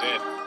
dead.